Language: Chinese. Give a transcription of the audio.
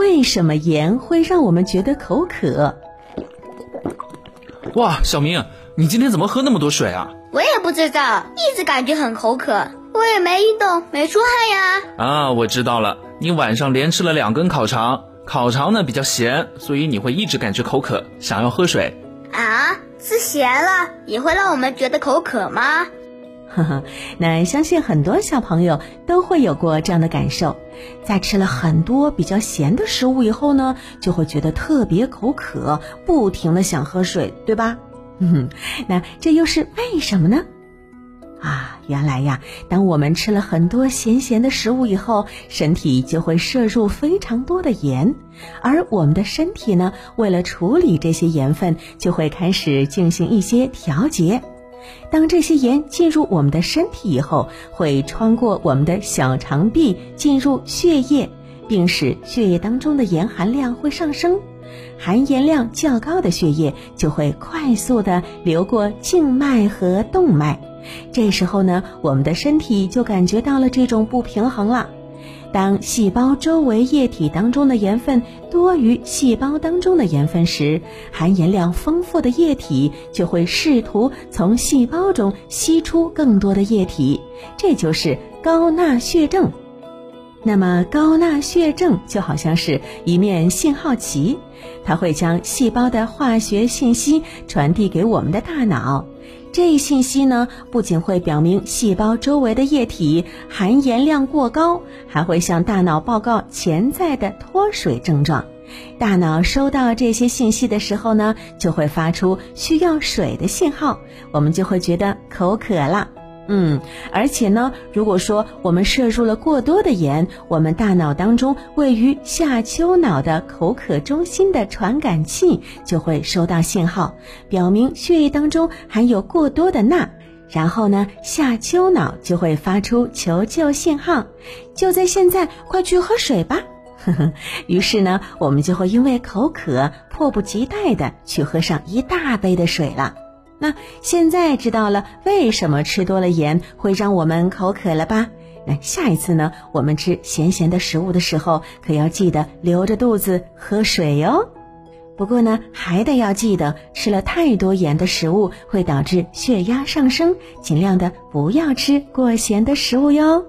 为什么盐会让我们觉得口渴？哇，小明，你今天怎么喝那么多水啊？我也不知道，一直感觉很口渴。我也没运动，没出汗呀。啊，我知道了，你晚上连吃了两根烤肠，烤肠呢比较咸，所以你会一直感觉口渴，想要喝水。啊，吃咸了也会让我们觉得口渴吗？呵呵，那相信很多小朋友都会有过这样的感受，在吃了很多比较咸的食物以后呢，就会觉得特别口渴，不停的想喝水，对吧？嗯，那这又是为什么呢？啊，原来呀，当我们吃了很多咸咸的食物以后，身体就会摄入非常多的盐，而我们的身体呢，为了处理这些盐分，就会开始进行一些调节。当这些盐进入我们的身体以后，会穿过我们的小肠壁进入血液，并使血液当中的盐含量会上升。含盐量较高的血液就会快速的流过静脉和动脉。这时候呢，我们的身体就感觉到了这种不平衡了。当细胞周围液体当中的盐分多于细胞当中的盐分时，含盐量丰富的液体就会试图从细胞中吸出更多的液体，这就是高钠血症。那么，高钠血症就好像是一面信号旗，它会将细胞的化学信息传递给我们的大脑。这一信息呢，不仅会表明细胞周围的液体含盐量过高，还会向大脑报告潜在的脱水症状。大脑收到这些信息的时候呢，就会发出需要水的信号，我们就会觉得口渴了。嗯，而且呢，如果说我们摄入了过多的盐，我们大脑当中位于下丘脑的口渴中心的传感器就会收到信号，表明血液当中含有过多的钠，然后呢，下丘脑就会发出求救信号，就在现在，快去喝水吧。呵呵，于是呢，我们就会因为口渴，迫不及待的去喝上一大杯的水了。那现在知道了为什么吃多了盐会让我们口渴了吧？那下一次呢，我们吃咸咸的食物的时候，可要记得留着肚子喝水哟。不过呢，还得要记得，吃了太多盐的食物会导致血压上升，尽量的不要吃过咸的食物哟。